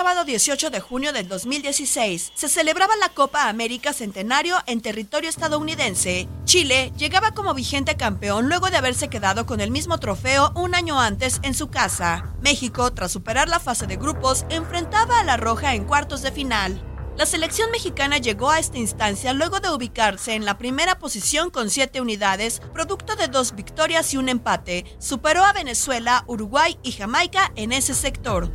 Sábado 18 de junio del 2016. Se celebraba la Copa América Centenario en territorio estadounidense. Chile llegaba como vigente campeón luego de haberse quedado con el mismo trofeo un año antes en su casa. México, tras superar la fase de grupos, enfrentaba a la Roja en cuartos de final. La selección mexicana llegó a esta instancia luego de ubicarse en la primera posición con siete unidades, producto de dos victorias y un empate. Superó a Venezuela, Uruguay y Jamaica en ese sector.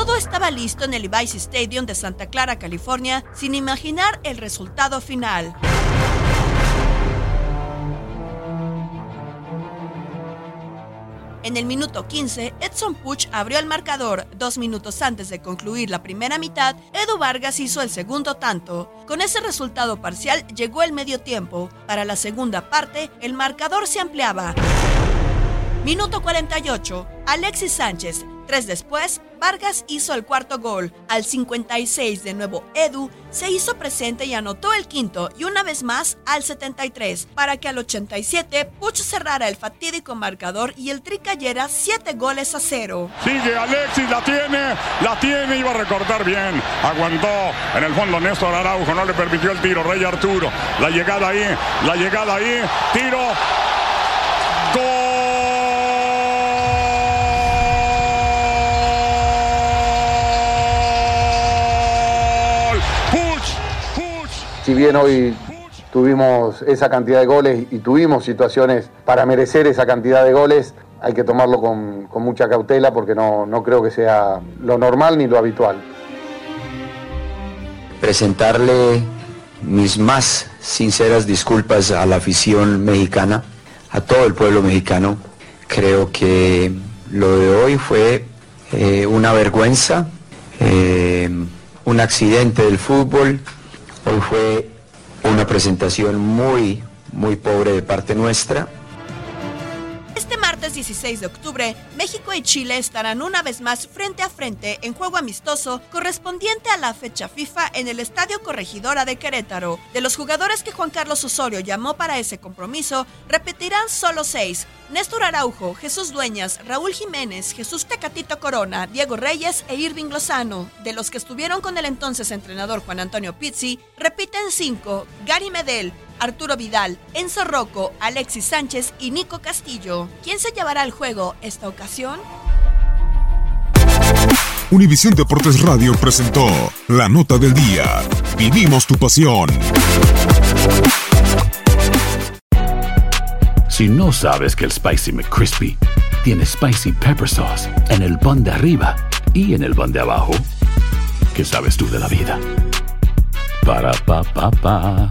Todo estaba listo en el Levi's Stadium de Santa Clara, California, sin imaginar el resultado final. En el minuto 15, Edson Puch abrió el marcador. Dos minutos antes de concluir la primera mitad, Edu Vargas hizo el segundo tanto. Con ese resultado parcial llegó el medio tiempo. Para la segunda parte, el marcador se ampliaba. Minuto 48, Alexis Sánchez. Tres después, Vargas hizo el cuarto gol. Al 56 de nuevo Edu se hizo presente y anotó el quinto y una vez más al 73 para que al 87 Puch cerrara el fatídico marcador y el tri cayera 7 goles a cero. Sigue Alexis, la tiene, la tiene, iba a recortar bien. Aguantó en el fondo Néstor Araujo, no le permitió el tiro. Rey Arturo, la llegada ahí, la llegada ahí, tiro. Si bien hoy tuvimos esa cantidad de goles y tuvimos situaciones para merecer esa cantidad de goles, hay que tomarlo con, mucha cautela porque no, no creo que sea lo normal ni lo habitual. Presentarle mis más sinceras disculpas a la afición mexicana, a todo el pueblo mexicano. Creo que lo de hoy fue eh, una vergüenza, eh, un accidente del fútbol. Hoy fue una presentación muy, muy pobre de parte nuestra. Este martes 16 de octubre, México y Chile estarán una vez más frente a frente en juego amistoso correspondiente a la fecha FIFA en el Estadio Corregidora de Querétaro. De los jugadores que Juan Carlos Osorio llamó para ese compromiso, repetirán solo seis. Néstor Araujo, Jesús Dueñas, Raúl Jiménez, Jesús Tecatito Corona, Diego Reyes e Irving Lozano. De los que estuvieron con el entonces entrenador Juan Antonio Pizzi, repiten cinco. Gary Medel, Arturo Vidal, Enzo Rocco, Alexis Sánchez y Nico Castillo. ¿Quién se llevará al juego esta ocasión? Univisión Deportes Radio presentó la nota del día. Vivimos tu pasión. Si no sabes que el Spicy McCrispy tiene Spicy Pepper Sauce en el pan de arriba y en el pan de abajo. ¿Qué sabes tú de la vida? Para, pa, pa, pa